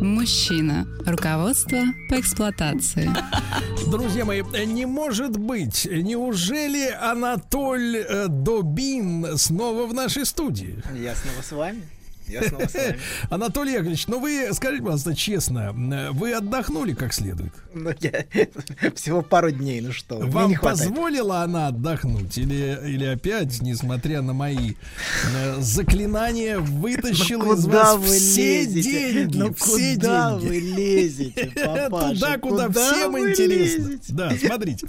Мужчина. Руководство по эксплуатации. Друзья мои, не может быть, неужели Анатоль э, Добин снова в нашей студии? Я снова с вами. Я снова с вами. Анатолий Яковлевич, ну вы скажите, пожалуйста, честно, вы отдохнули как следует? Ну, я всего пару дней, ну что, Вам не хватает. позволила она отдохнуть? Или, или опять, несмотря на мои э, заклинания, вытащила Ну, из куда вас вы все лезете? деньги? Ну все куда деньги. вы лезете, папаша? Туда, куда, всем вы интересно. лезете? Да, смотрите.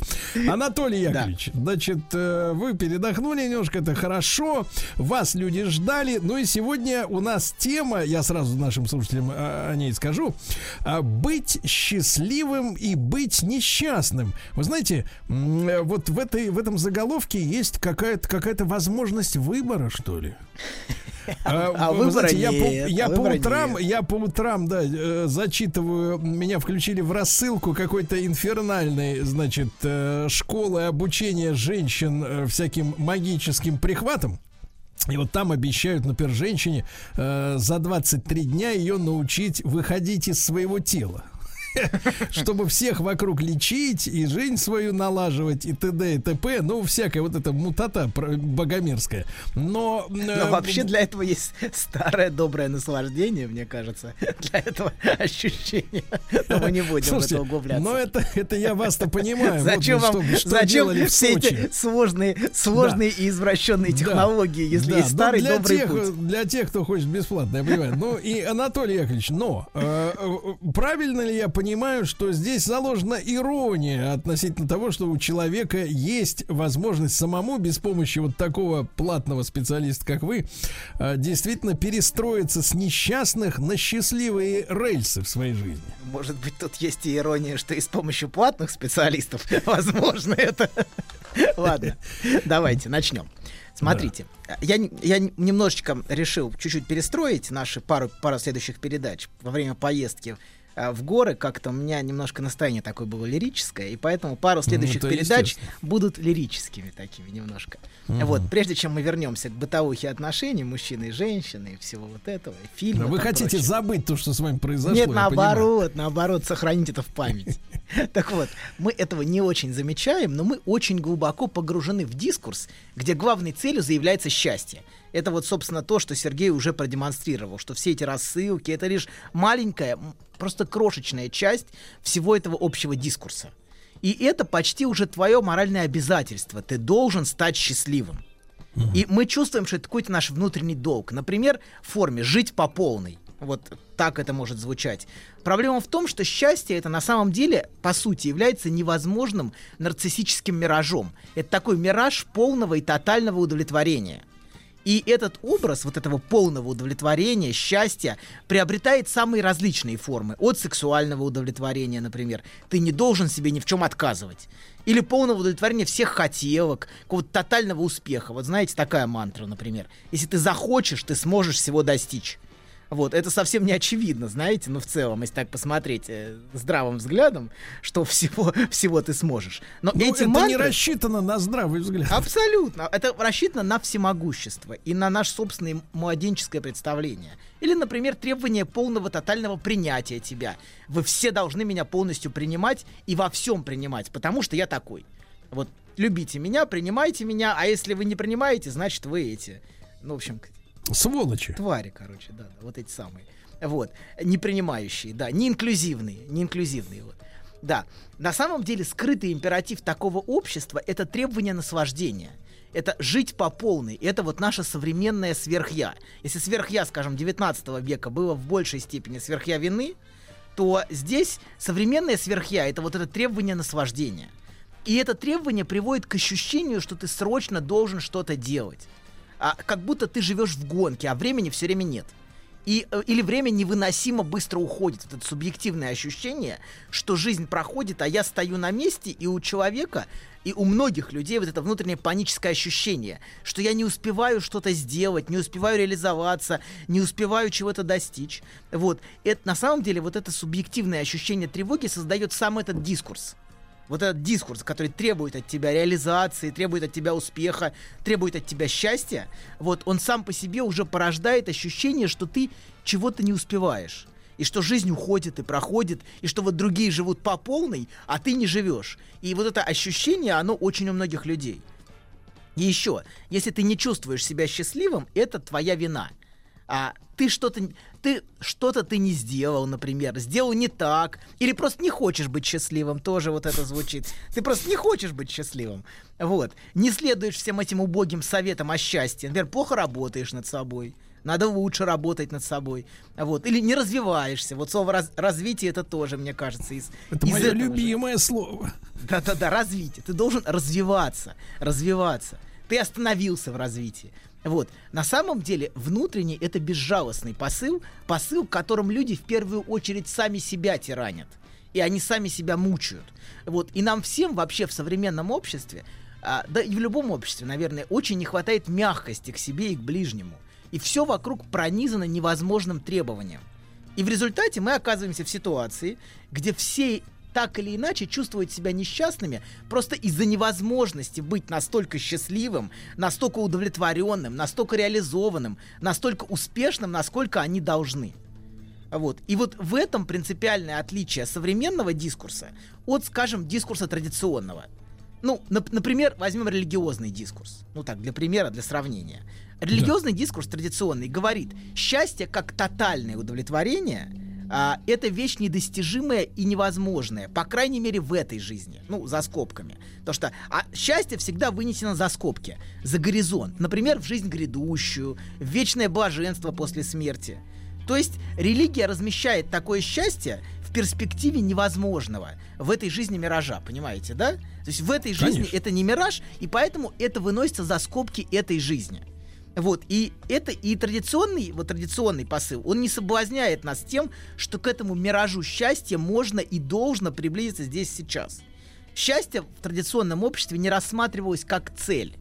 Анатолий Яковлевич, значит, э, вы передохнули немножко, это хорошо. Вас люди ждали. Ну и сегодня у нас тема, я сразу нашим слушателям э, о ней скажу, а, быть счастливым и быть несчастным. Вы знаете, э, вот в, этой, в этом заголовке есть какая-то какая возможность выбора, что ли. А вы выбора знаете, я по- нет, я по утрам, нет. я по утрам, да, э, зачитываю, меня включили в рассылку какой-то инфернальной, значит, э, школы обучения женщин э, всяким магическим прихватом. И вот там обещают, например, женщине э, за 23 дня ее научить выходить из своего тела. Чтобы всех вокруг лечить и жизнь свою налаживать и т.д. и т.п. Ну, всякая вот эта мутата богомерзкая. Но... э, Но вообще для этого есть старое доброе наслаждение, мне кажется, для этого ощущения. Но мы не будем в Слушайте, это углубляться. но это, это я вас-то понимаю. Вот Зачем вы вам, что, зачем в все эти сложные, сложные и извращенные Да. технологии, если Да, есть старый для добрый тех, путь? Для тех, кто хочет бесплатно, я понимаю. Ну и Анатолий Яковлевич, но э, э, правильно ли я понимаю, что здесь заложена ирония относительно того, что у человека есть возможность самому без помощи вот такого платного специалиста, как вы, э, действительно перестроиться с несчастных на счастливые рельсы в своей жизни? Может быть, тут есть и ирония, что и с помощью платных специалистов возможно это. Ладно, давайте начнем. Смотрите, я, н- я н- немножечко решил чуть-чуть перестроить наши пару, пару следующих передач во время поездки э, в горы. Как-то у меня немножко настроение такое было лирическое, и поэтому пару следующих Ну, передач будут лирическими такими немножко. Вот, прежде чем мы вернемся к бытовухе отношений мужчины и женщины и всего вот этого, и фильмов. Вы там хотите прочего. забыть то, что с вами произошло? Нет, я понимаю. наоборот, наоборот, сохранить это в памяти. Так вот, мы этого не очень замечаем, но мы очень глубоко погружены в дискурс, где главной целью заявляется счастье. Это вот, собственно, то, что Сергей уже продемонстрировал, что все эти рассылки — это лишь маленькая, просто крошечная часть всего этого общего дискурса. И это почти уже твое моральное обязательство. Ты должен стать счастливым. И мы чувствуем, что это какой-то наш внутренний долг. Например, в форме «жить по полной». Вот так это может звучать. Проблема в том, что счастье это на самом деле, по сути, является невозможным нарциссическим миражом. Это такой мираж полного и тотального удовлетворения. И этот образ вот этого полного удовлетворения, счастья, приобретает самые различные формы. От сексуального удовлетворения, например. Ты не должен себе ни в чем отказывать. Или полного удовлетворения всех хотелок, какого-то тотального успеха. Вот знаете, такая мантра, например. Если ты захочешь, ты сможешь всего достичь. Вот, это совсем не очевидно, знаете, ну, в целом, если так посмотреть э, здравым взглядом, что всего, всего ты сможешь. Но Ну, эти это не мантры... рассчитано на здравый взгляд. Абсолютно. Это рассчитано на всемогущество и на наше собственное младенческое представление. Или, например, требование полного тотального принятия тебя. Вы все должны меня полностью принимать и во всем принимать, потому что я такой. Вот любите меня, принимайте меня, а если вы не принимаете, значит вы эти. Ну, в общем, Сволочи. твари, короче, да, да, вот эти самые. Вот, не принимающие, да, не инклюзивные, не инклюзивные, вот. Да, на самом деле скрытый императив такого общества — это требование наслаждения. Это жить по полной. Это вот наше современное сверхя. Если сверхя, скажем, 19 века было в большей степени сверхя вины, то здесь современное сверхя — это вот это требование наслаждения. И это требование приводит к ощущению, что ты срочно должен что-то делать. А, как будто ты живешь в гонке, а времени все время нет. И, э, или время невыносимо быстро уходит. Это субъективное ощущение, что жизнь проходит, а я стою на месте, и у человека, и у многих людей вот это внутреннее паническое ощущение, что я не успеваю что-то сделать, не успеваю реализоваться, не успеваю чего-то достичь. Вот. Это, на самом деле вот это субъективное ощущение тревоги создает сам этот дискурс вот этот дискурс, который требует от тебя реализации, требует от тебя успеха, требует от тебя счастья, вот он сам по себе уже порождает ощущение, что ты чего-то не успеваешь. И что жизнь уходит и проходит, и что вот другие живут по полной, а ты не живешь. И вот это ощущение, оно очень у многих людей. И еще, если ты не чувствуешь себя счастливым, это твоя вина. А ты что-то ты что-то ты не сделал, например, сделал не так, или просто не хочешь быть счастливым, тоже вот это звучит. Ты просто не хочешь быть счастливым. Вот. Не следуешь всем этим убогим советам о счастье. Например, плохо работаешь над собой. Надо лучше работать над собой. Вот. Или не развиваешься. Вот слово раз, развитие это тоже, мне кажется, из. Это из мое любимое же. слово. Да-да-да, развитие. Ты должен развиваться. Развиваться. Ты остановился в развитии. Вот. На самом деле, внутренний это безжалостный посыл, посыл, которым люди в первую очередь сами себя тиранят. И они сами себя мучают. Вот. И нам всем вообще в современном обществе, а, да и в любом обществе, наверное, очень не хватает мягкости к себе и к ближнему. И все вокруг пронизано невозможным требованием. И в результате мы оказываемся в ситуации, где все так или иначе чувствуют себя несчастными просто из-за невозможности быть настолько счастливым, настолько удовлетворенным, настолько реализованным, настолько успешным, насколько они должны. Вот. И вот в этом принципиальное отличие современного дискурса от, скажем, дискурса традиционного. Ну, нап- например, возьмем религиозный дискурс. Ну так, для примера, для сравнения. Религиозный да. дискурс традиционный говорит, счастье как тотальное удовлетворение – а, это вещь недостижимая и невозможная, по крайней мере в этой жизни, ну, за скобками. Потому что а счастье всегда вынесено за скобки, за горизонт. Например, в жизнь грядущую, в вечное блаженство после смерти. То есть религия размещает такое счастье в перспективе невозможного в этой жизни миража, понимаете, да? То есть в этой жизни Конечно. это не мираж, и поэтому это выносится за скобки этой жизни. Вот, и это и традиционный, вот традиционный посыл, он не соблазняет нас тем, что к этому миражу счастья можно и должно приблизиться здесь сейчас. Счастье в традиционном обществе не рассматривалось как цель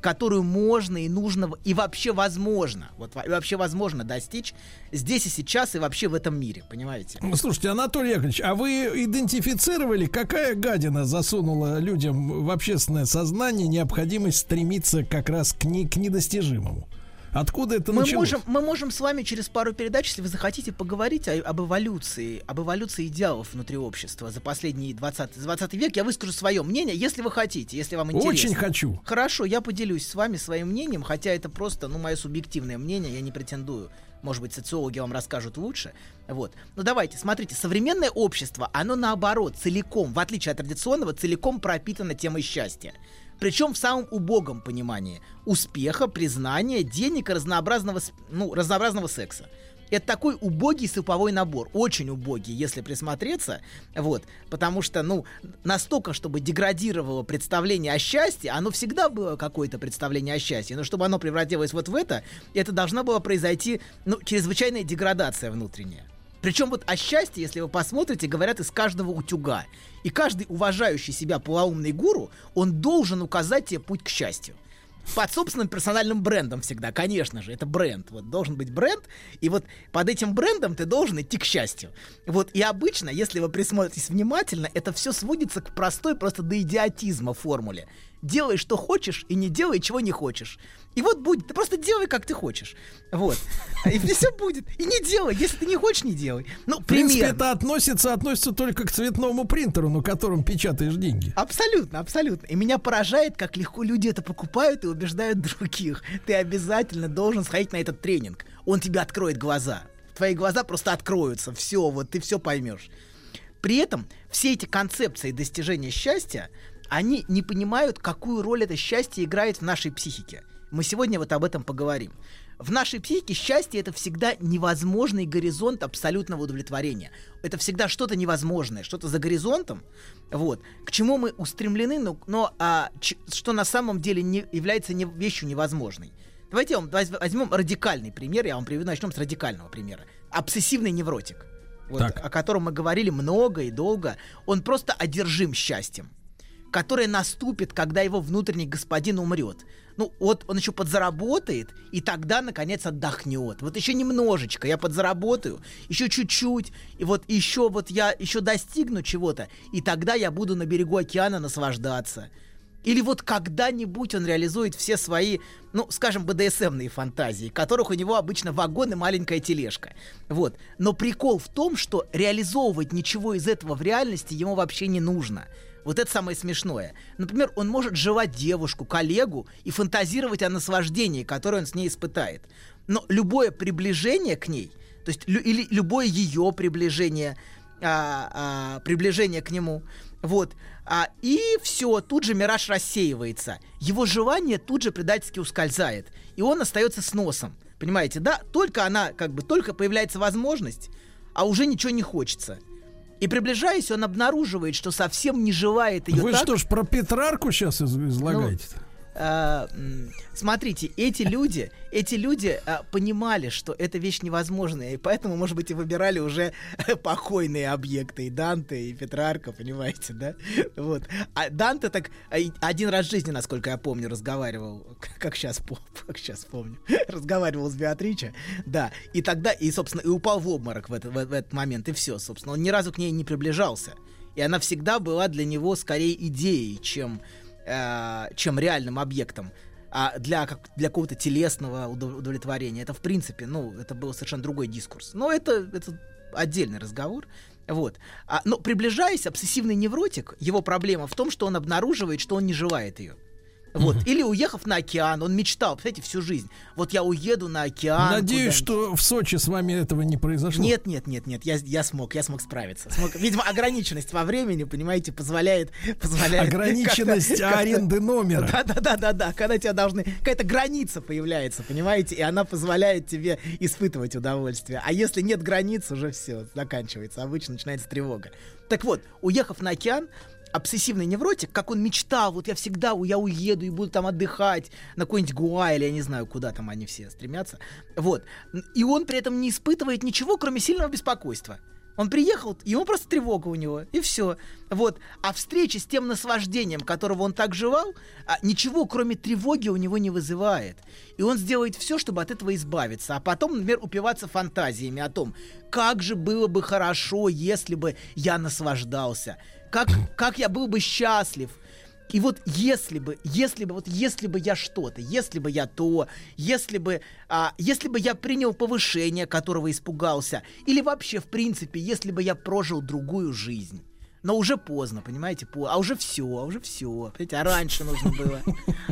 которую можно и нужно, и вообще возможно, вот вообще возможно достичь здесь и сейчас, и вообще в этом мире, понимаете? Слушайте, Анатолий Яковлевич, а вы идентифицировали, какая гадина засунула людям в общественное сознание необходимость стремиться как раз к, не, к недостижимому? Откуда это мы началось? Можем, мы можем с вами через пару передач, если вы захотите, поговорить о, об эволюции, об эволюции идеалов внутри общества за последний 20, 20 век. Я выскажу свое мнение, если вы хотите, если вам интересно. Очень хочу. Хорошо, я поделюсь с вами своим мнением, хотя это просто, ну, мое субъективное мнение, я не претендую. Может быть, социологи вам расскажут лучше. Вот. Ну давайте, смотрите, современное общество, оно наоборот, целиком, в отличие от традиционного, целиком пропитано темой счастья. Причем в самом убогом понимании успеха, признания, денег и разнообразного, ну, разнообразного секса. Это такой убогий суповой набор, очень убогий, если присмотреться, вот, потому что, ну, настолько, чтобы деградировало представление о счастье, оно всегда было какое-то представление о счастье, но чтобы оно превратилось вот в это, это должна была произойти, ну, чрезвычайная деградация внутренняя. Причем вот о счастье, если вы посмотрите, говорят из каждого утюга. И каждый уважающий себя полоумный гуру, он должен указать тебе путь к счастью. Под собственным персональным брендом всегда, конечно же, это бренд. Вот должен быть бренд, и вот под этим брендом ты должен идти к счастью. Вот и обычно, если вы присмотритесь внимательно, это все сводится к простой, просто до идиотизма формуле. Делай, что хочешь, и не делай, чего не хочешь. И вот будет. Ты просто делай, как ты хочешь. Вот. И все будет. И не делай. Если ты не хочешь, не делай. Ну, в принципе, примерно. это относится, относится только к цветному принтеру, на котором печатаешь деньги. Абсолютно, абсолютно. И меня поражает, как легко люди это покупают и убеждают других. Ты обязательно должен сходить на этот тренинг. Он тебе откроет глаза. Твои глаза просто откроются. Все, вот ты все поймешь. При этом все эти концепции достижения счастья, они не понимают, какую роль это счастье играет в нашей психике. Мы сегодня вот об этом поговорим. В нашей психике счастье это всегда невозможный горизонт абсолютного удовлетворения. Это всегда что-то невозможное, что-то за горизонтом, вот, к чему мы устремлены, но, но а, ч, что на самом деле не является не, вещью невозможной. Давайте вам возьмем радикальный пример, я вам приведу, начнем с радикального примера. Обсессивный невротик, вот, о котором мы говорили много и долго, он просто одержим счастьем которое наступит, когда его внутренний господин умрет. Ну, вот он еще подзаработает, и тогда, наконец, отдохнет. Вот еще немножечко я подзаработаю, еще чуть-чуть, и вот еще вот я еще достигну чего-то, и тогда я буду на берегу океана наслаждаться. Или вот когда-нибудь он реализует все свои, ну, скажем, БДСМные фантазии, которых у него обычно вагон и маленькая тележка. Вот. Но прикол в том, что реализовывать ничего из этого в реальности ему вообще не нужно. Вот это самое смешное. Например, он может жевать девушку, коллегу и фантазировать о наслаждении, которое он с ней испытает. Но любое приближение к ней, то есть лю- или любое ее приближение, а, а, приближение к нему, вот, а, и все, тут же мираж рассеивается. Его желание тут же предательски ускользает, и он остается с носом. Понимаете, да? Только она, как бы, только появляется возможность, а уже ничего не хочется. И приближаясь, он обнаруживает, что совсем не желает ее Вы так... что ж про Петрарку сейчас излагаете? Ну, а, смотрите, эти люди, эти люди а, понимали, что эта вещь невозможная, и поэтому, может быть, и выбирали уже покойные объекты, и Данте, и Петрарка, понимаете, да? Вот. А Данте так а, один раз в жизни, насколько я помню, разговаривал, как сейчас, как сейчас помню, разговаривал с Беатриче, да, и тогда, и, собственно, и упал в обморок в, это, в, в этот момент, и все, собственно, он ни разу к ней не приближался. И она всегда была для него скорее идеей, чем э, чем реальным объектом. А для, как, для какого-то телесного удовлетворения. Это, в принципе, ну, это был совершенно другой дискурс. Но это, это отдельный разговор. Вот. А, но приближаясь, обсессивный невротик, его проблема в том, что он обнаруживает, что он не желает ее. Вот. Mm-hmm. Или уехав на океан, он мечтал, представляете, всю жизнь. Вот я уеду на океан. Надеюсь, что в Сочи с вами этого не произошло. Нет, нет, нет, нет, я, я смог, я смог справиться. Смог. Видимо, ограниченность во времени, понимаете, позволяет... позволяет ограниченность аренды номера. Да, да, да, да, да. Когда тебя должны... Какая-то граница появляется, понимаете, и она позволяет тебе испытывать удовольствие. А если нет границ, уже все, заканчивается. Обычно начинается тревога. Так вот, уехав на океан, обсессивный невротик, как он мечтал, вот я всегда, я уеду и буду там отдыхать на какой-нибудь Гуа или я не знаю, куда там они все стремятся. Вот. И он при этом не испытывает ничего, кроме сильного беспокойства. Он приехал, ему просто тревога у него, и все. Вот. А встреча с тем наслаждением, которого он так жевал, а, ничего, кроме тревоги, у него не вызывает. И он сделает все, чтобы от этого избавиться. А потом, например, упиваться фантазиями о том, как же было бы хорошо, если бы я наслаждался как, как я был бы счастлив. И вот если бы, если бы, вот если бы я что-то, если бы я то, если бы, а, если бы я принял повышение, которого испугался, или вообще, в принципе, если бы я прожил другую жизнь. Но уже поздно, понимаете, по... а уже все, а уже все, понимаете, а раньше нужно было,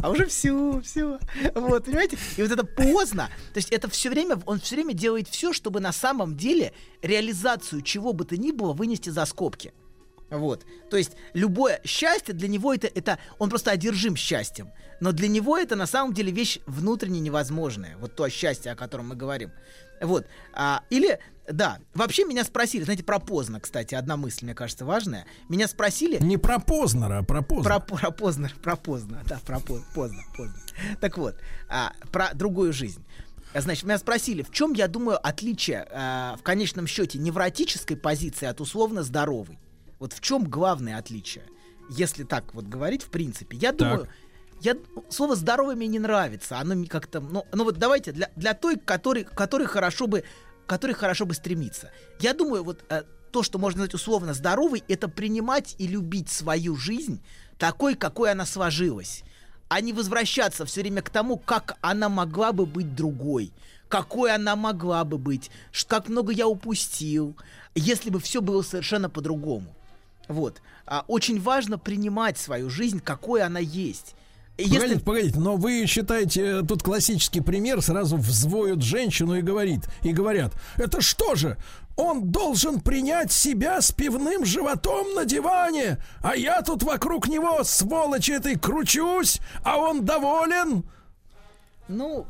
а уже все, все, вот, понимаете, и вот это поздно, то есть это все время, он все время делает все, чтобы на самом деле реализацию чего бы то ни было вынести за скобки. Вот. То есть любое счастье для него это, это он просто одержим счастьем. Но для него это на самом деле вещь внутренне невозможная. Вот то счастье, о котором мы говорим. Вот. А, или, да, вообще меня спросили, знаете, про Познер, кстати, одна мысль, мне кажется, важная. Меня спросили... Не про Познера, а про Познер. Про, про Познер, про Познер, да, про Познер, Познер. Так вот, а, про другую жизнь. Значит, меня спросили, в чем, я думаю, отличие э, в конечном счете невротической позиции от условно здоровой. Вот в чем главное отличие? Если так вот говорить, в принципе, я так. думаю, я, слово здоровый мне не нравится. Оно как-то, ну, ну вот давайте для, для той, который, который хорошо бы, который хорошо бы стремиться. Я думаю, вот э, то, что можно назвать условно здоровый, это принимать и любить свою жизнь такой, какой она сложилась, а не возвращаться все время к тому, как она могла бы быть другой, какой она могла бы быть, как много я упустил, если бы все было совершенно по-другому. Вот. А, очень важно принимать свою жизнь, какой она есть. Если... Погодите, погодите, но вы считаете, э, тут классический пример, сразу взвоют женщину и говорит, и говорят, это что же, он должен принять себя с пивным животом на диване, а я тут вокруг него, сволочи этой, кручусь, а он доволен? Ну,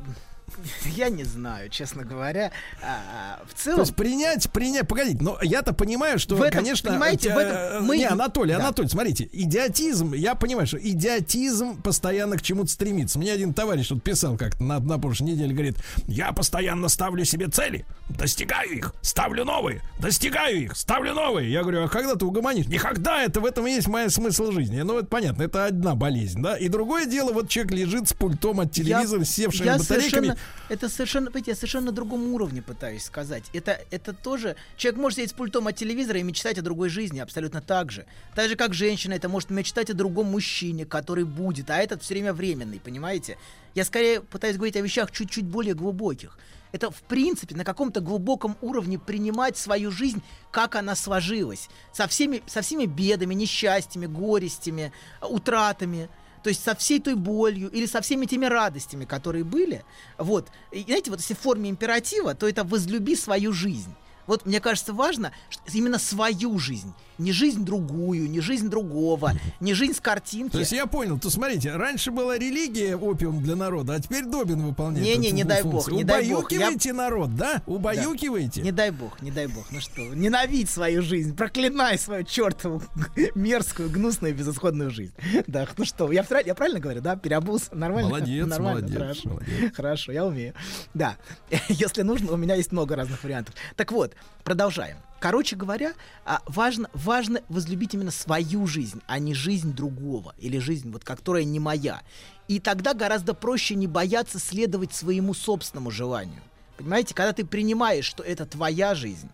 Я не знаю, честно говоря. А, в То целом... есть принять, принять, погодите, но я-то понимаю, что, В этом, конечно, понимаете, в этом э, мы- не, Анатолий, Да. Анатолий, смотрите, идиотизм, я понимаю, что идиотизм постоянно к чему-то стремится. Мне один товарищ вот писал как-то на, на прошлой неделе, говорит, я постоянно ставлю себе цели, достигаю их, ставлю новые, достигаю их, ставлю новые. Я говорю, а когда ты угомонишь? Никогда, это в этом и есть моя смысл жизни. Ну, это понятно, это одна болезнь, да. И другое дело, вот человек лежит с пультом от телевизора, с севшими я батарейками. Это совершенно, понимаете, я совершенно на другом уровне пытаюсь сказать. Это, это тоже... Человек может сидеть с пультом от телевизора и мечтать о другой жизни абсолютно так же. Так же, как женщина это может мечтать о другом мужчине, который будет, а этот все время временный, понимаете? Я скорее пытаюсь говорить о вещах чуть-чуть более глубоких. Это, в принципе, на каком-то глубоком уровне принимать свою жизнь, как она сложилась. Со всеми, со всеми бедами, несчастьями, горестями, утратами. То есть со всей той болью или со всеми теми радостями, которые были. Вот. И знаете, вот если в форме императива, то это возлюби свою жизнь. Вот мне кажется важно что именно свою жизнь. Не жизнь другую, не жизнь другого, не жизнь с картинки. То есть я понял, то смотрите, раньше была религия опиум для народа, а теперь Добин выполняет. Не-не, эту не дай бог, не дай бог. Я- Убаюкиваете народ, да? Убаюкиваете? Не дай бог, не дай бог. Ну что, ненавидь свою жизнь, проклинай свою чертову мерзкую, гнусную, безысходную жизнь. Да, ну что, я, я правильно говорю, да? Переобулся, нормально? Молодец, Нормально, молодец, хорошо. молодец. Хорошо, я умею. Да, если нужно, у меня есть много разных вариантов. Так вот, продолжаем. Короче говоря, а, важно, важно возлюбить именно свою жизнь, а не жизнь другого или жизнь, вот, которая не моя. И тогда гораздо проще не бояться следовать своему собственному желанию. Понимаете, когда ты принимаешь, что это твоя жизнь,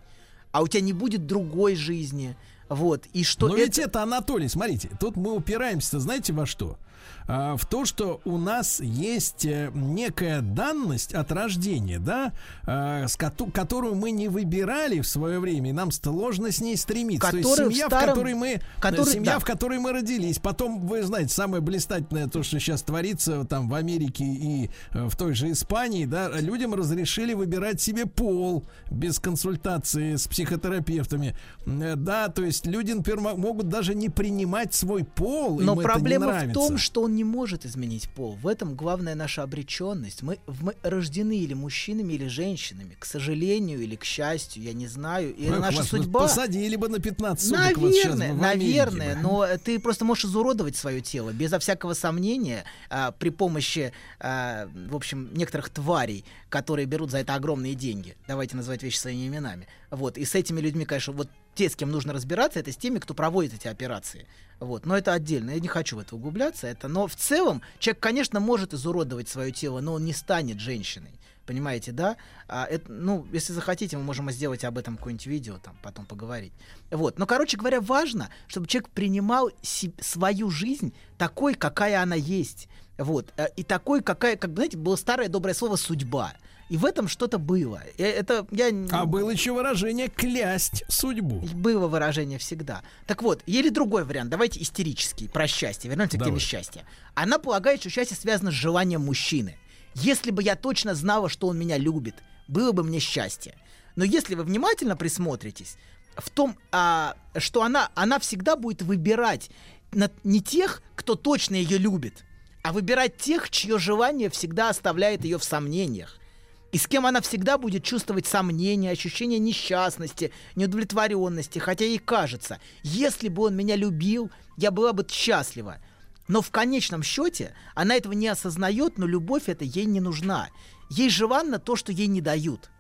а у тебя не будет другой жизни, вот, и что Но это... ведь это, Анатолий, смотрите, тут мы упираемся, знаете, во что? А, в то, что у нас есть э, некая данность от рождения, да, а, с коту- которую мы не выбирали в свое время, и нам сложно с ней стремиться. То есть в семья, в старом- которой мы, который- семья, да. в которой мы родились, потом, вы знаете, самое блистательное то, что сейчас творится там в Америке и э, в той же Испании, да, людям разрешили выбирать себе пол без консультации с психотерапевтами, Э, да, то есть люди, например, мо- могут даже не принимать свой пол, Но проблема в том, что он не может изменить пол. В этом главная наша обреченность. Мы, мы рождены или мужчинами, или женщинами. К сожалению или к счастью, я не знаю. И Эх, наша вас, судьба. Посадили бы на 15 суток вас сейчас Наверное, Америке наверное, но ты просто можешь изуродовать свое тело безо всякого сомнения а, при помощи, а, в общем, некоторых тварей, которые берут за это огромные деньги. Давайте называть вещи своими именами. Вот. И с этими людьми, конечно, вот те, с кем нужно разбираться, это с теми, кто проводит эти операции. Вот. Но это отдельно. Я не хочу в это углубляться. Это... Но в целом человек, конечно, может изуродовать свое тело, но он не станет женщиной. Понимаете, да? А это, ну, если захотите, мы можем сделать об этом какое-нибудь видео, там, потом поговорить. Вот. Но, короче говоря, важно, чтобы человек принимал свою жизнь такой, какая она есть. Вот. Э, И такой, какая, как знаете, было старое доброе слово «судьба». И в этом что-то было. Это я... А было еще выражение клясть судьбу. было выражение всегда. Так вот, или другой вариант. Давайте истерический, про счастье. Вернемся к теме Давай. счастья. Она полагает, что счастье связано с желанием мужчины. Если бы я точно знала, что он меня любит, было бы мне счастье. Но если вы внимательно присмотритесь, в том, а, что она, она всегда будет выбирать на- не тех, кто точно ее любит, а выбирать тех, чье желание всегда оставляет ее в сомнениях. И с кем она всегда будет чувствовать сомнения, ощущение несчастности, неудовлетворенности, хотя ей кажется, если бы он меня любил, я была бы счастлива. Но в конечном счете она этого не осознает, но любовь эта ей не нужна. Ей желанно то, что ей не дают.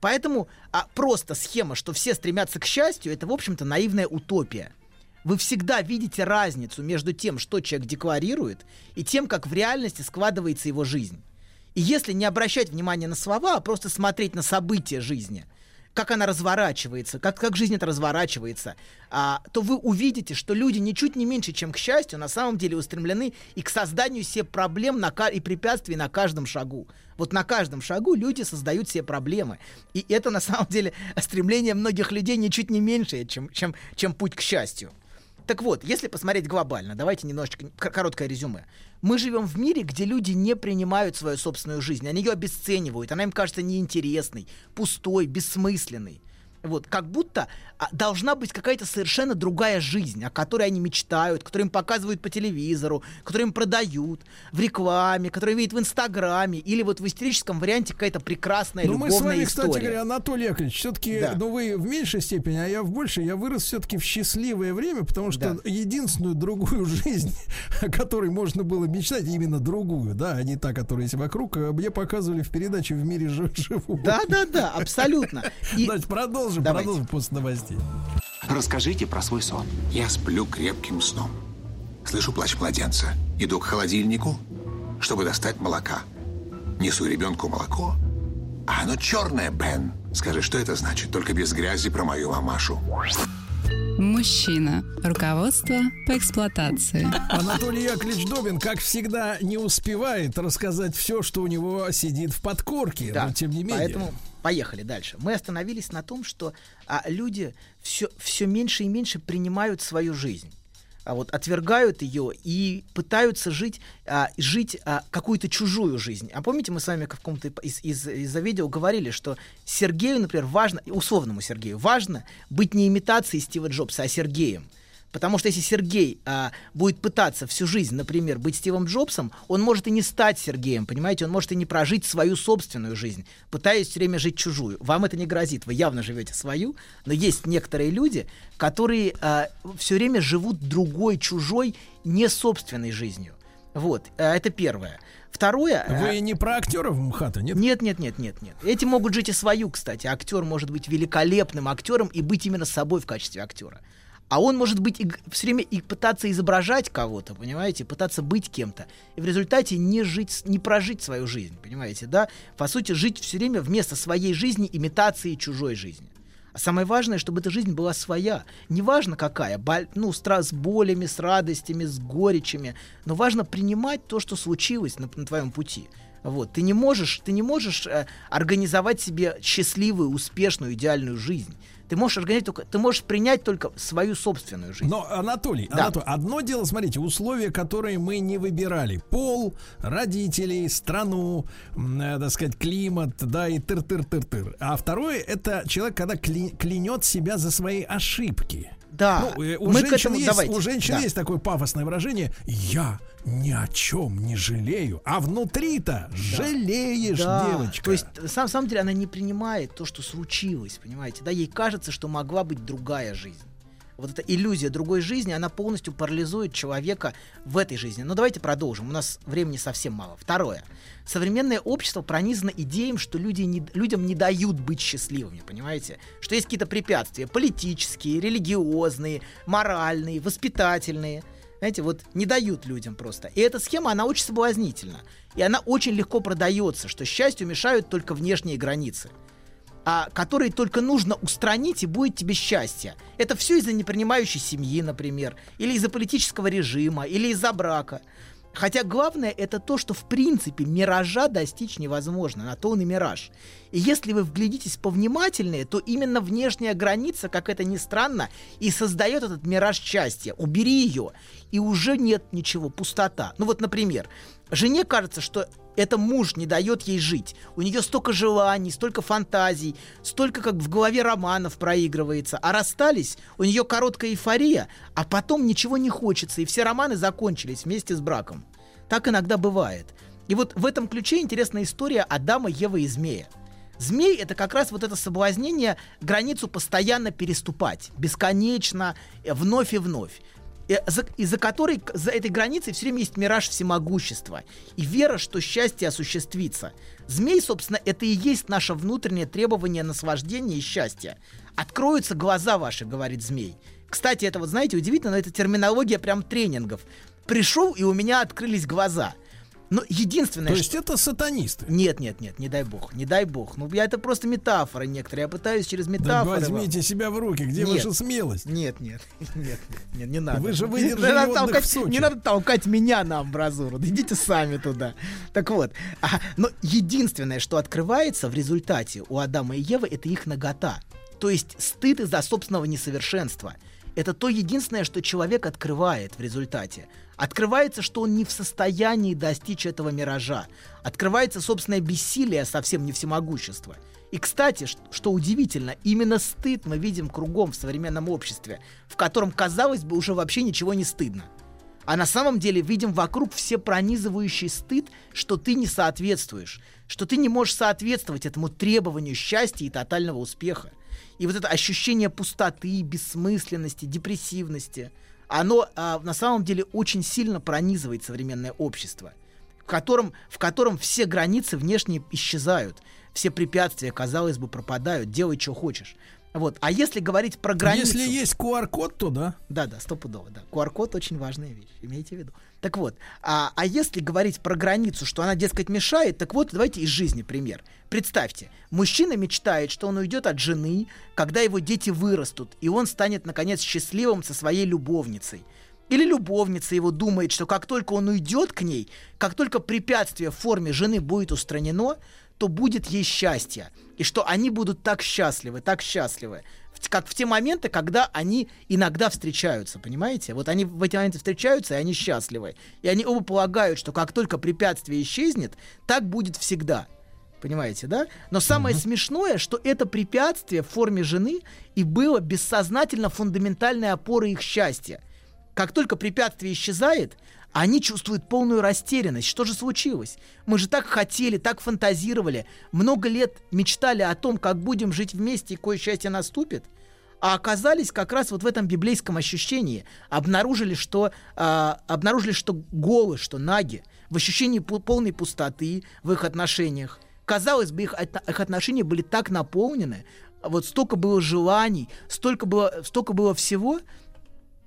Поэтому а, просто схема, что все стремятся к счастью, это, в общем-то, наивная утопия. Вы всегда видите разницу между тем, что человек декларирует, и тем, как в реальности складывается его жизнь. И если не обращать внимания на слова, а просто смотреть на события жизни, как она разворачивается, как, как жизнь это разворачивается, а, то вы увидите, что люди ничуть не меньше, чем к счастью, на самом деле устремлены и к созданию себе проблем на, и препятствий на каждом шагу. Вот на каждом шагу люди создают себе проблемы. И это на самом деле стремление многих людей ничуть не меньше, чем, чем, чем путь к счастью. Так вот, если посмотреть глобально, давайте немножечко короткое резюме. Мы живем в мире, где люди не принимают свою собственную жизнь, они ее обесценивают, она им кажется неинтересной, пустой, бессмысленной. Вот, как будто а, должна быть какая-то совершенно другая жизнь, о которой они мечтают, которую им показывают по телевизору, которую им продают в рекламе, которую видят в Инстаграме, или вот в истерическом варианте какая-то прекрасная Ну, любовная мы с вами, история. кстати говоря, Анатолий Яковлевич, все-таки, Да. ну, вы в меньшей степени, а я в большей, я вырос все-таки в счастливое время, потому что Да. единственную другую жизнь, о которой можно было мечтать, именно другую, да, а не та, которая есть вокруг, э, мне показывали в передаче «В мире жи- живу». Да, да, да, абсолютно. И Значит, продолжим, Давайте. продолжим после новостей. Расскажите про свой сон. Я сплю крепким сном. Слышу плач младенца. Иду к холодильнику, чтобы достать молока. Несу ребенку молоко. А оно черное, Бен. Скажи, что это значит? Только без грязи про мою мамашу. Мужчина. Руководство по эксплуатации. Анатолий Яковлевич Добин, как всегда, не успевает рассказать все, что у него сидит в подкорке, Да, но тем не менее. Поэтому поехали дальше. Мы остановились на том, что а, люди все, все меньше и меньше принимают свою жизнь. А вот отвергают ее и пытаются жить, а, жить а, какую-то чужую жизнь. А помните, мы с вами в каком-то из, из, из-за видео говорили, что Сергею, например, важно, условному Сергею, важно быть не имитацией Стива Джобса, а Сергеем. Потому что если Сергей а, будет пытаться всю жизнь, например, быть Стивом Джобсом, он может и не стать Сергеем, понимаете? Он может и не прожить свою собственную жизнь, пытаясь все время жить чужую. Вам это не грозит, вы явно живете свою, но есть некоторые люди, которые все время живут другой, чужой, не собственной жизнью. Вот, а, это первое. Второе. а, Вы не про актеров МХАТа, нет? нет, нет, нет, нет, нет. Эти могут жить и свою, кстати. Актер может быть великолепным актером и быть именно собой в качестве актера. А он может быть и все время и пытаться изображать кого-то, понимаете, пытаться быть кем-то. И в результате не жить, не прожить свою жизнь, понимаете, да? По сути, жить все время вместо своей жизни имитацией чужой жизни. А самое важное, чтобы эта жизнь была своя. Неважно какая, боль- ну, с, с болями, с радостями, с горечами, но важно принимать то, что случилось на, на твоем пути. Вот. Ты не можешь, ты не можешь э, организовать себе счастливую, успешную, идеальную жизнь. Ты можешь организовать только, ты можешь принять только свою собственную жизнь. Но, Анатолий, Да. Анатолий, одно дело, смотрите, условия, которые мы не выбирали. Пол, родителей, страну, э, так сказать, климат, да, и тыр-тыр-тыр-тыр. А второе, это человек, когда кля- клянет себя за свои ошибки. Да, Ну, э, у, мы женщин этому- есть, давайте, у женщин да. есть такое пафосное выражение «я ни о чем не жалею», а внутри-то жалеешь, Да, девочка. То есть, на самом, самом деле, она не принимает то, что случилось, понимаете? Да, ей кажется, что могла быть другая жизнь. Вот эта иллюзия другой жизни, она полностью парализует человека в этой жизни. Но давайте продолжим. У нас времени совсем мало. Второе. Современное общество пронизано идеей, что люди не, людям не дают быть счастливыми, понимаете? Что есть какие-то препятствия политические, религиозные, моральные, воспитательные. Знаете, вот не дают людям просто. И эта схема, она очень соблазнительна. И она очень легко продается, что счастью мешают только внешние границы а, которые только нужно устранить, и будет тебе счастье. Это все из-за непринимающей семьи, например, или из-за политического режима, или из-за брака. Хотя главное это то, что в принципе миража достичь невозможно, на то он и мираж. И если вы вглядитесь повнимательнее, то именно внешняя граница, как это ни странно, и создает этот мираж счастья. Убери ее, и уже нет ничего, пустота. Ну вот, например, жене кажется, что это муж не дает ей жить. У нее столько желаний, столько фантазий, столько как в голове романов проигрывается. А расстались, у нее короткая эйфория, а потом ничего не хочется, и все романы закончились вместе с браком. Так иногда бывает. И вот в этом ключе интересная история Адама, Евы и Змея. Змей это как раз вот это соблазнение границу постоянно переступать, бесконечно, э, вновь и вновь. За- из-за которой, к- за этой границей все время есть мираж всемогущества и вера, что счастье осуществится. Змей, собственно, это и есть наше внутреннее требование наслаждения и счастья. Откроются глаза ваши, говорит змей. Кстати, это вот, знаете, удивительно, но это терминология прям тренингов. Пришел, и у меня открылись глаза. Но единственное, То что- есть это сатанисты. нет, нет, нет, не дай бог, не дай бог. Ну, я это просто метафоры некоторые. Я пытаюсь через Да метафоры. вам- возьмите себя в руки, где Нет. ваша смелость? Нет, нет, нет, нет, не надо. Вы же Не выдержали надо отдых толкать- в Сочи. Не надо толкать меня на амбразуру. Да Идите сами туда. Так вот, а, но единственное, что открывается в результате у Адама и Евы, это их нагота. То есть стыд из-за собственного несовершенства. Это то единственное, что человек открывает в результате. Открывается, что он не в состоянии достичь этого миража. Открывается собственное бессилие, совсем не всемогущество. И, кстати, что удивительно, именно стыд мы видим кругом в современном обществе, в котором, казалось бы, уже вообще ничего не стыдно. А на самом деле видим вокруг все пронизывающий стыд, что ты не соответствуешь, что ты не можешь соответствовать этому требованию счастья и тотального успеха. И вот это ощущение пустоты, бессмысленности, депрессивности, оно а, на самом деле очень сильно пронизывает современное общество, в котором, в котором все границы внешне исчезают, все препятствия, казалось бы, пропадают, делай, что хочешь. Вот. А если говорить про границу... Если есть QR-код, то да. Да, да, стопудово, да. QR-код очень важная вещь, имейте в виду. Так вот, а, а если говорить про границу, что она, дескать, мешает, так вот, давайте из жизни пример. Представьте, мужчина мечтает, что он уйдет от жены, когда его дети вырастут, и он станет, наконец, счастливым со своей любовницей. Или любовница его думает, что как только он уйдет к ней, как только препятствие в форме жены будет устранено, то будет ей счастье. И что они будут так счастливы, так счастливы. Как в те моменты, когда они иногда встречаются, понимаете? Вот они в эти моменты встречаются, и они счастливы. И они оба полагают, что как только препятствие исчезнет, так будет всегда. Понимаете, да? Но самое смешное, что это препятствие в форме жены и было бессознательно фундаментальной опорой их счастья. Как только препятствие исчезает, они чувствуют полную растерянность. Что же случилось? Мы же так хотели, так фантазировали, много лет мечтали о том, как будем жить вместе и кое счастье наступит. А оказались как раз вот в этом библейском ощущении. Обнаружили, что, а, обнаружили, что голы, что наги, в ощущении полной пустоты в их отношениях. Казалось бы, их, их отношения были так наполнены, вот столько было желаний, столько было, столько было всего,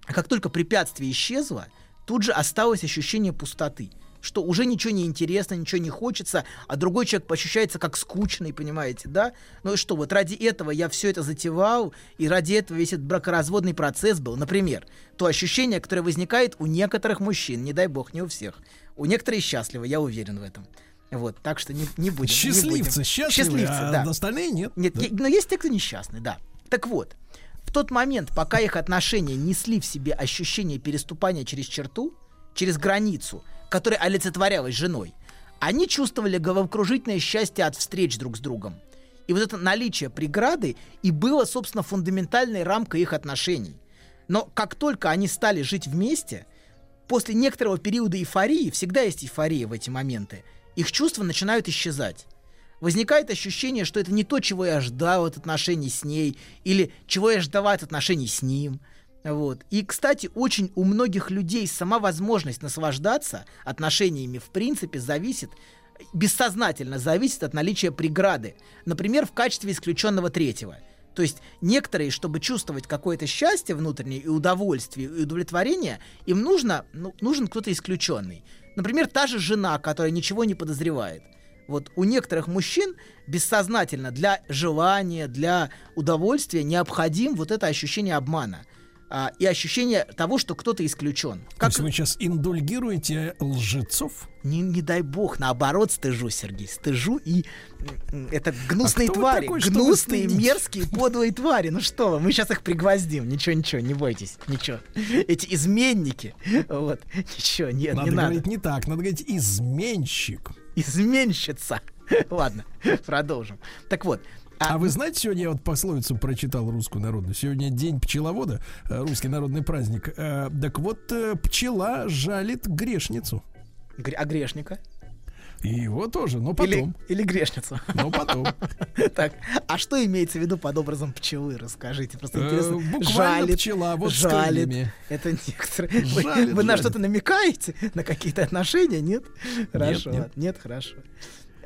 как только препятствие исчезло, тут же осталось ощущение пустоты. Что уже ничего не интересно, ничего не хочется, а другой человек ощущается как скучный, понимаете, да? Ну и что, вот ради этого я все это затевал, и ради этого весь этот бракоразводный процесс был. Например, то ощущение, которое возникает у некоторых мужчин, не дай бог, не у всех. У некоторых счастливы, я уверен в этом. Вот, так что не, не будем. не Счастливцы, будем. счастливы, Счастливцы, а да. остальные нет. Нет, Да. но есть те, кто несчастный, да. Так вот, в тот момент, пока их отношения несли в себе ощущение переступания через черту, через границу, которая олицетворялась женой, они чувствовали головокружительное счастье от встреч друг с другом. И вот это наличие преграды и было, собственно, фундаментальной рамкой их отношений. Но как только они стали жить вместе, после некоторого периода эйфории, всегда есть эйфория в эти моменты, их чувства начинают исчезать. Возникает ощущение, что это не то, чего я ждал от отношений с ней, или чего я ждала от отношений с ним. Вот. И, кстати, очень у многих людей сама возможность наслаждаться отношениями в принципе зависит, бессознательно зависит от наличия преграды. Например, в качестве исключенного третьего. То есть некоторые, чтобы чувствовать какое-то счастье внутреннее и удовольствие, и удовлетворение, им нужно, ну, нужен кто-то исключенный. Например, та же жена, которая ничего не подозревает. Вот у некоторых мужчин бессознательно для желания, для удовольствия необходим вот это ощущение обмана а, и ощущение того, что кто-то исключен. То Как есть вы сейчас индульгируете лжецов? не, не дай бог, наоборот, стыжу, Сергей, стыжу и это гнусные вы твари, такой, гнусные, мерзкие, подлые твари. Ну что вы, мы сейчас их пригвоздим, ничего, ничего, не бойтесь, ничего. Эти изменники, вот, ничего, нет, Надо не надо. говорить не так, надо говорить изменщик. Изменщица. Ладно, продолжим. Так вот, А вы знаете, сегодня я вот пословицу прочитал русскую народную. Сегодня день пчеловода, э, русский народный праздник. Э, Так вот, э, пчела жалит грешницу. гре- а грешника? И его тоже, но Или, потом. или грешницу? Но потом. Так, а что имеется в виду под образом пчелы? Расскажите, просто Э, интересно. буквально пчела, вот с жалит. крыльями. Это некоторые. Вы, Жалит, вы на жалит. что-то намекаете? На какие-то отношения? Нет? Хорошо. нет. ладно, Нет, хорошо.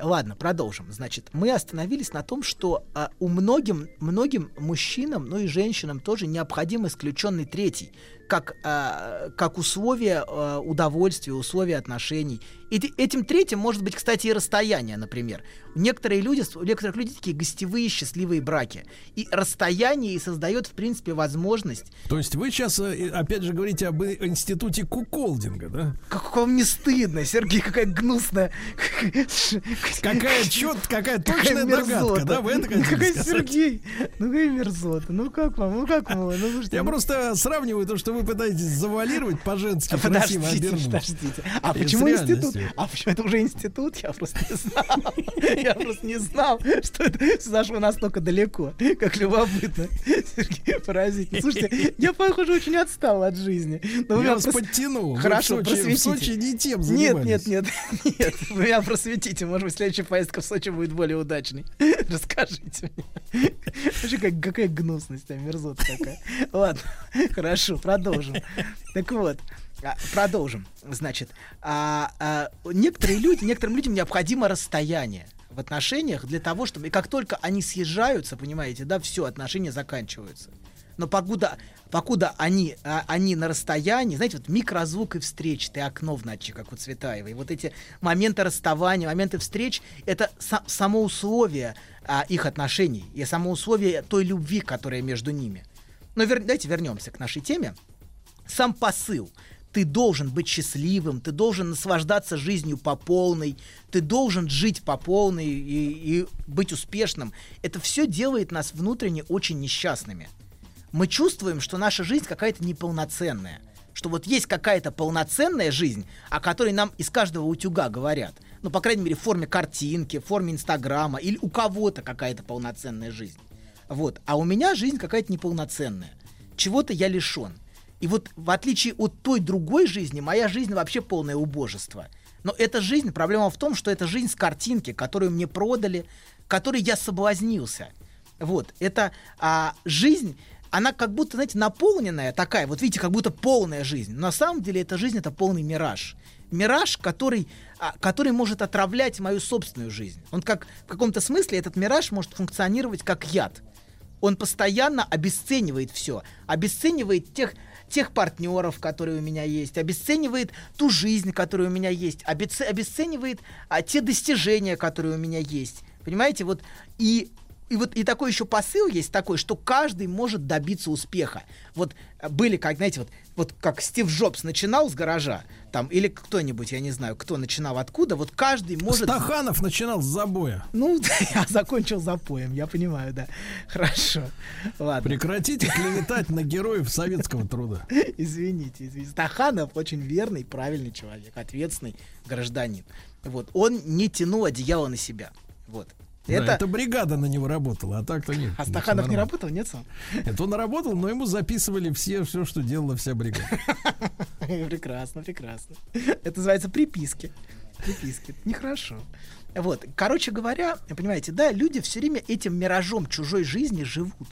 Ладно, продолжим. Значит, мы остановились на том, что а, у многим, многим мужчинам, ну и женщинам тоже необходим исключенный третий, как, а, как условие а, удовольствия, условия отношений. И этим третьим может быть, кстати, и расстояние, например. Некоторые люди, у некоторых людей такие гостевые счастливые браки. И расстояние и создает, в принципе, возможность То есть вы сейчас, э, опять же, говорите об институте куколдинга, да? Как вам не стыдно, Сергей, какая гнусная. Какая чет, какая Какая точная догадка, мерзота. да? Вы это Ну, какой сказать? Сергей? Ну какая мерзота. Ну как вам? Ну как вам? Ну, слушайте, Я ну, просто сравниваю то, что вы пытаетесь завуалировать по-женски красиво обернуть. подождите. А почему институт? А почему это уже институт? Я просто не знал. Я просто не знал, что это зашло настолько далеко. Как любопытно. Сергей, поразительно. Слушайте, я, похоже, очень отстал от жизни. Но Я вас подтянул. Хорошо, в Сочи, в просветите. Сочи не тем Нет, занимались. нет, нет, нет. Вы меня просветите. Может быть, следующая поездка в Сочи будет более удачной. Расскажите мне. Вообще, как, какая гнусность, а мерзота такая. Ладно, хорошо, продолжим. Так вот, а, продолжим. Значит, а, а, некоторые люди, некоторым людям необходимо расстояние в отношениях для того, чтобы... И как только они съезжаются, понимаете, да, все, отношения заканчиваются. Но покуда, покуда они, а, они на расстоянии, знаете, вот микрозвук и встречи, ты окно в ночи, как у Цветаевой. Вот эти моменты расставания, моменты встреч, это са- само условие а, их отношений и само условие той любви, которая между ними. Но вер- давайте вернемся к нашей теме. Сам посыл. Ты должен быть счастливым, ты должен наслаждаться жизнью по полной, ты должен жить по полной и, и быть успешным. Это все делает нас внутренне очень несчастными. Мы чувствуем, что наша жизнь какая-то неполноценная. Что вот есть какая-то полноценная жизнь, о которой нам из каждого утюга говорят. Ну, по крайней мере, в форме картинки, в форме Инстаграма, или у кого-то какая-то полноценная жизнь. Вот. А у меня жизнь какая-то неполноценная. Чего-то я лишен. И вот в отличие от той другой жизни, моя жизнь вообще полное убожество. Но эта жизнь, проблема в том, что это жизнь с картинки, которую мне продали, которой я соблазнился. Вот, это а, жизнь, она как будто, знаете, наполненная такая, вот видите, как будто полная жизнь. Но на самом деле эта жизнь это полный мираж. Мираж, который, а, который может отравлять мою собственную жизнь. Он как в каком-то смысле этот мираж может функционировать как яд. Он постоянно обесценивает все, обесценивает тех, тех партнеров, которые у меня есть, обесценивает ту жизнь, которая у меня есть, обесце- обесценивает а, те достижения, которые у меня есть. Понимаете, вот и и вот и такой еще посыл есть такой, что каждый может добиться успеха. Вот э, были, как, знаете, вот, вот как Стив Джобс начинал с гаража, там, или кто-нибудь, я не знаю, кто начинал откуда, вот каждый может... Стаханов начинал с забоя. Ну, я закончил запоем, я понимаю, да. Хорошо. Ладно. Прекратите клеветать на героев советского труда. Извините, извините. Стаханов очень верный, правильный человек, ответственный гражданин. Вот. Он не тянул одеяло на себя. Вот. Да, Это... Это бригада на него работала, а так-то нет. А Стаханов не работал, нет сам? Это он работал, но ему записывали все, все, что делала вся бригада. Прекрасно, прекрасно. Это называется приписки. Приписки. Это Нехорошо. Вот. Короче говоря, понимаете, да, люди все время этим миражом чужой жизни живут.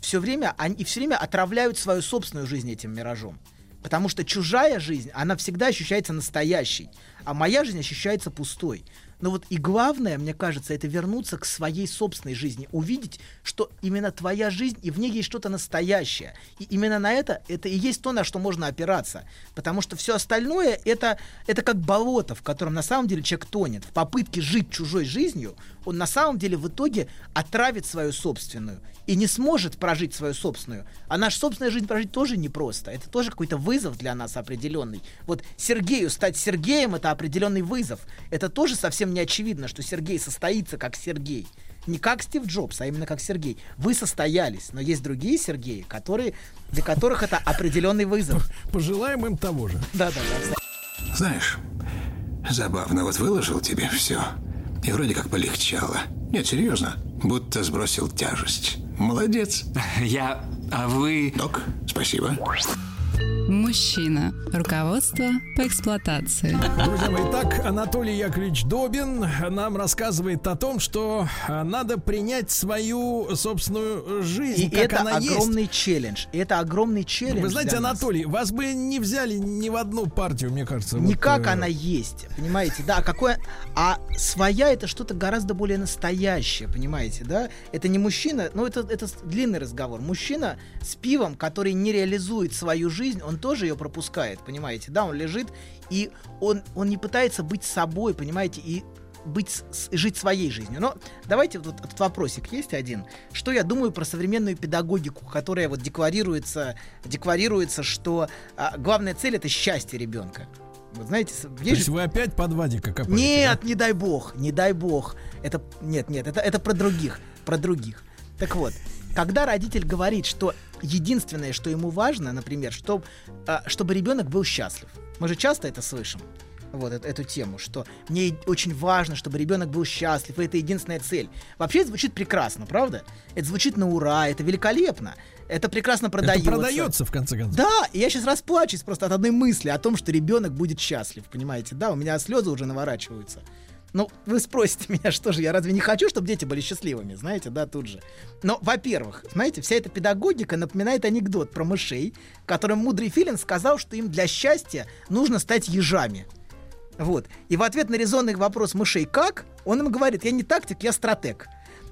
Все время они все время отравляют свою собственную жизнь этим миражом. Потому что чужая жизнь, она всегда ощущается настоящей, а моя жизнь ощущается пустой. Но вот и главное, мне кажется, это вернуться к своей собственной жизни, увидеть, что именно твоя жизнь, и в ней есть что-то настоящее. И именно на это, это и есть то, на что можно опираться. Потому что все остальное, это, это как болото, в котором на самом деле человек тонет. В попытке жить чужой жизнью, он на самом деле в итоге отравит свою собственную и не сможет прожить свою собственную. А наша собственная жизнь прожить тоже непросто. Это тоже какой-то вызов для нас определенный. Вот Сергею стать Сергеем это определенный вызов. Это тоже совсем не очевидно, что Сергей состоится как Сергей. Не как Стив Джобс, а именно как Сергей. Вы состоялись, но есть другие Сергеи, которые, для которых это определенный вызов. Пожелаем им того же. Да, да, да. Знаешь, забавно, вот выложил тебе все. И вроде как полегчало. Нет, серьезно, будто сбросил тяжесть. Молодец. Я... А вы... Док, спасибо. Мужчина. Руководство по эксплуатации. Друзья мои, итак, Анатолий Яковлевич Добин нам рассказывает о том, что а, надо принять свою собственную жизнь, И как это она есть. огромный челлендж. И это огромный челлендж. Вы знаете, для нас. Анатолий, вас бы не взяли ни в одну партию, мне кажется. вот, Не как э, она есть, понимаете, да, а какое, а своя это что-то гораздо более настоящее, понимаете, да, это не мужчина, ну это, это длинный разговор, мужчина с пивом, который не реализует свою жизнь, он тоже ее пропускает, понимаете, да, он лежит, и он, он не пытается быть собой, понимаете, и быть, с- жить своей жизнью. Но давайте вот этот вопросик есть один. Что я думаю про современную педагогику, которая вот декларируется, декларируется, что а, главная цель это счастье ребенка. Вот знаете, с- То есть есть вы опять под Вадика копаете? Нет, не дай бог, не дай бог. Это нет, нет, это это про других, про других. Так вот, когда родитель говорит, что единственное, что ему важно, например, чтоб, а, чтобы ребенок был счастлив. Мы же часто это слышим. Вот эту, эту тему, что мне очень важно, чтобы ребенок был счастлив, и это единственная цель. Вообще это звучит прекрасно, правда? Это звучит на ура, это великолепно. Это прекрасно продается. Это продается, в конце концов. Да, и я сейчас расплачусь просто от одной мысли о том, что ребенок будет счастлив, понимаете? Да, у меня слезы уже наворачиваются. Ну, вы спросите меня, что же, я разве не хочу, чтобы дети были счастливыми, знаете, да, тут же. Но, во-первых, знаете, вся эта педагогика напоминает анекдот про мышей, которым мудрый Филин сказал, что им для счастья нужно стать ежами. Вот. И в ответ на резонный вопрос мышей «как?», он им говорит, я не тактик, я стратег.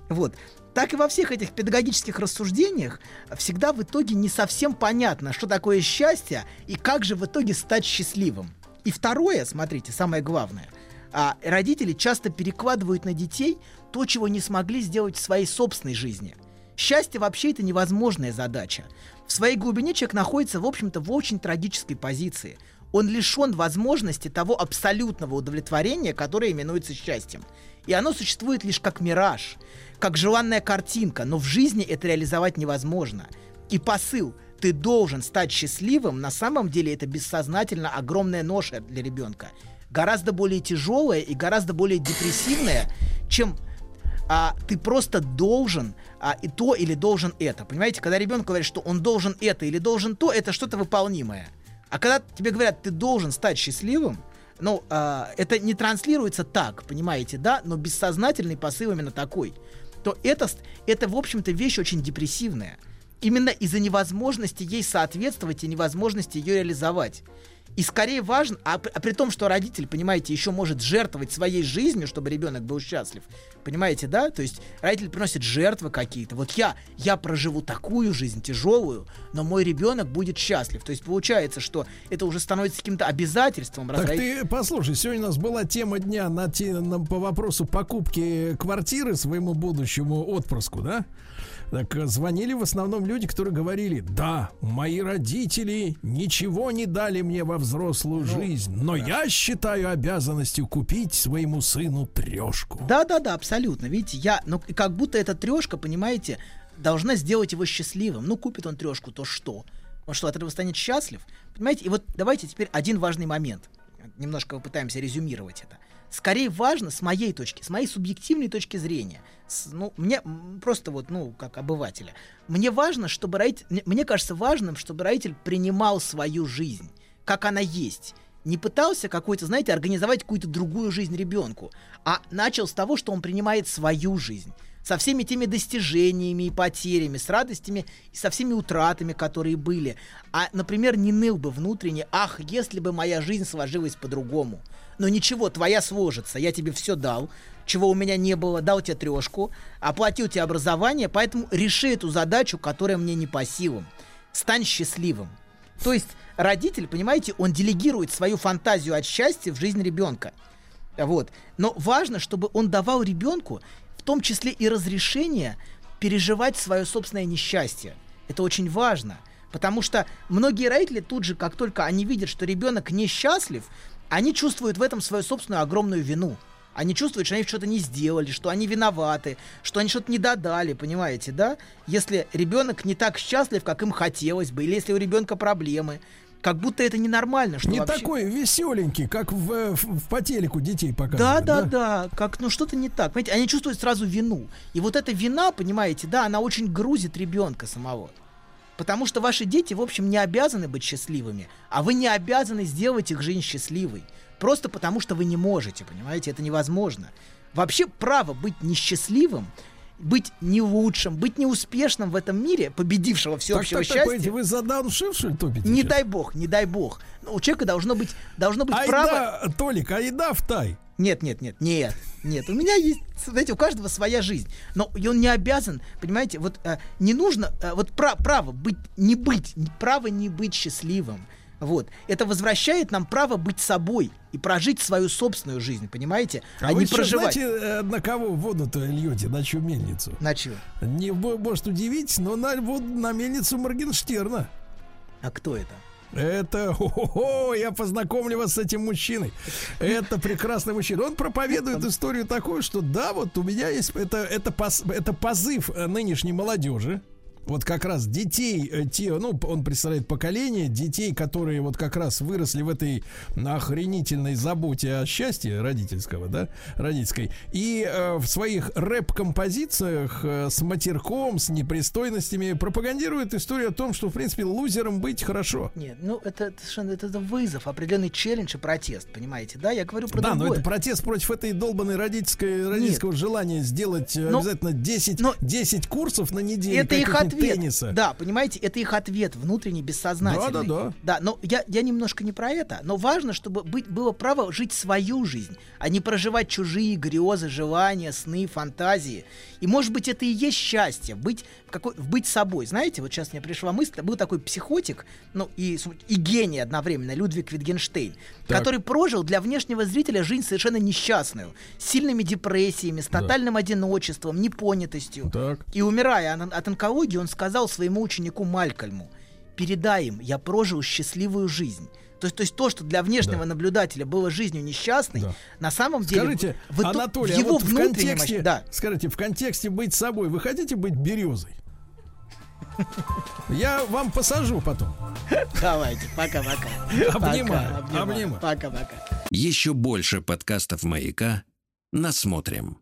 Вот. Так и во всех этих педагогических рассуждениях всегда в итоге не совсем понятно, что такое счастье и как же в итоге стать счастливым. И второе, смотрите, самое главное, а, родители часто перекладывают на детей то, чего не смогли сделать в своей собственной жизни. Счастье вообще это невозможная задача. В своей глубине человек находится, в общем-то, в очень трагической позиции – он лишен возможности того абсолютного удовлетворения, которое именуется счастьем. И оно существует лишь как мираж, как желанная картинка, но в жизни это реализовать невозможно. И посыл «ты должен стать счастливым» на самом деле это бессознательно огромная ноша для ребенка. Гораздо более тяжелая и гораздо более депрессивная, чем а, ты просто должен а, и то или должен это. Понимаете, когда ребенок говорит, что он должен это или должен то, это что-то выполнимое. А когда тебе говорят, ты должен стать счастливым, ну, э, это не транслируется так, понимаете, да, но бессознательный посыл именно такой, то это, это в общем-то, вещь очень депрессивная. Именно из-за невозможности ей соответствовать и невозможности ее реализовать. И скорее важно, а, а при том, что родитель, понимаете, еще может жертвовать своей жизнью, чтобы ребенок был счастлив. Понимаете, да? То есть родитель приносит жертвы какие-то. Вот я, я проживу такую жизнь тяжелую, но мой ребенок будет счастлив. То есть получается, что это уже становится каким-то обязательством. Так ты послушай, сегодня у нас была тема дня на, те, на, по вопросу покупки квартиры своему будущему отпрыску, да? Так э, звонили в основном люди, которые говорили, да, мои родители ничего не дали мне во взрослую ну, жизнь, но да. я считаю обязанностью купить своему сыну трешку. Да-да-да, абсолютно. Видите, я, ну как будто эта трешка, понимаете, должна сделать его счастливым. Ну, купит он трешку, то что? Он что, от этого станет счастлив? Понимаете? И вот давайте теперь один важный момент. Немножко попытаемся резюмировать это скорее важно с моей точки, с моей субъективной точки зрения. С, ну, мне просто вот, ну, как обывателя. Мне важно, чтобы родитель, мне, кажется важным, чтобы родитель принимал свою жизнь, как она есть. Не пытался какой-то, знаете, организовать какую-то другую жизнь ребенку, а начал с того, что он принимает свою жизнь со всеми теми достижениями и потерями, с радостями и со всеми утратами, которые были. А, например, не ныл бы внутренне, ах, если бы моя жизнь сложилась по-другому – но ничего, твоя сложится, я тебе все дал, чего у меня не было, дал тебе трешку, оплатил тебе образование, поэтому реши эту задачу, которая мне не по силам. Стань счастливым. То есть родитель, понимаете, он делегирует свою фантазию от счастья в жизнь ребенка. Вот. Но важно, чтобы он давал ребенку в том числе и разрешение переживать свое собственное несчастье. Это очень важно. Потому что многие родители тут же, как только они видят, что ребенок несчастлив, они чувствуют в этом свою собственную огромную вину. Они чувствуют, что они что-то не сделали, что они виноваты, что они что-то не додали, понимаете, да? Если ребенок не так счастлив, как им хотелось бы, или если у ребенка проблемы, как будто это ненормально. Что не вообще... такой веселенький, как в, в, в по телеку детей показывают. Да, да, да, да, как, ну что-то не так. Понимаете, они чувствуют сразу вину. И вот эта вина, понимаете, да, она очень грузит ребенка самого. Потому что ваши дети, в общем, не обязаны быть счастливыми, а вы не обязаны сделать их жизнь счастливой. Просто потому, что вы не можете, понимаете, это невозможно. Вообще право быть несчастливым быть не лучшим, быть неуспешным в этом мире, победившего всеобщего так, так, счастья. Так, вы за что ли, топите? Не сейчас? дай бог, не дай бог. Но у человека должно быть, должно быть айда, право... Толик, айда в тай. Нет, нет, нет, нет, нет. У меня есть, знаете, у каждого своя жизнь. Но он не обязан, понимаете, вот э, не нужно, э, вот пра- право быть, не быть, право не быть счастливым. Вот. Это возвращает нам право быть собой и прожить свою собственную жизнь, понимаете? А, а вы не что, проживать. Знаете, э, на кого воду-то льете? На чью мельницу? На чью? Не может удивить, но на, вот, на мельницу Моргенштерна. А кто это? Это, о, я познакомлю вас с этим мужчиной. Это прекрасный мужчина. Он проповедует историю такую, что да, вот у меня есть, это, это, поз, это позыв нынешней молодежи, вот как раз детей, э, те, ну, он представляет поколение детей, которые вот как раз выросли в этой охренительной заботе о счастье родительского, да, родительской, и э, в своих рэп-композициях э, с матерком, с непристойностями пропагандирует историю о том, что, в принципе, лузером быть хорошо. Нет, ну, это, это совершенно это, это вызов, определенный челлендж и протест, понимаете, да? Я говорю про Да, другое. но это протест против этой долбанной родительской, родительского желания сделать э, Но- обязательно 10, но 10 курсов на неделю Это их ответ. тенниса. Да, понимаете, это их ответ внутренний, бессознательный. Да, да, да. Да, но я, я немножко не про это, но важно, чтобы быть, было право жить свою жизнь, а не проживать чужие грезы, желания, сны, фантазии. И может быть это и есть счастье, быть, какой, быть собой. Знаете, вот сейчас мне пришла мысль, был такой психотик, ну и, и гений одновременно, Людвиг Витгенштейн, Так. который прожил для внешнего зрителя жизнь совершенно несчастную, с сильными депрессиями, с тотальным одиночеством, непонятостью. Так. И умирая от от онкологии, он сказал своему ученику Малькольму, передай им, я прожил счастливую жизнь. То есть, то есть то, что для внешнего Да. наблюдателя было жизнью несчастной, Да. на самом деле Скажите, в, итог- Анатолий, в его а вот в контексте, да. скажите, в контексте быть собой, вы хотите быть березой? Я вам посажу потом. Давайте, пока-пока. Обнимаю, Пока, обнимаю. Пока-пока. Еще больше подкастов «Маяка» насмотрим.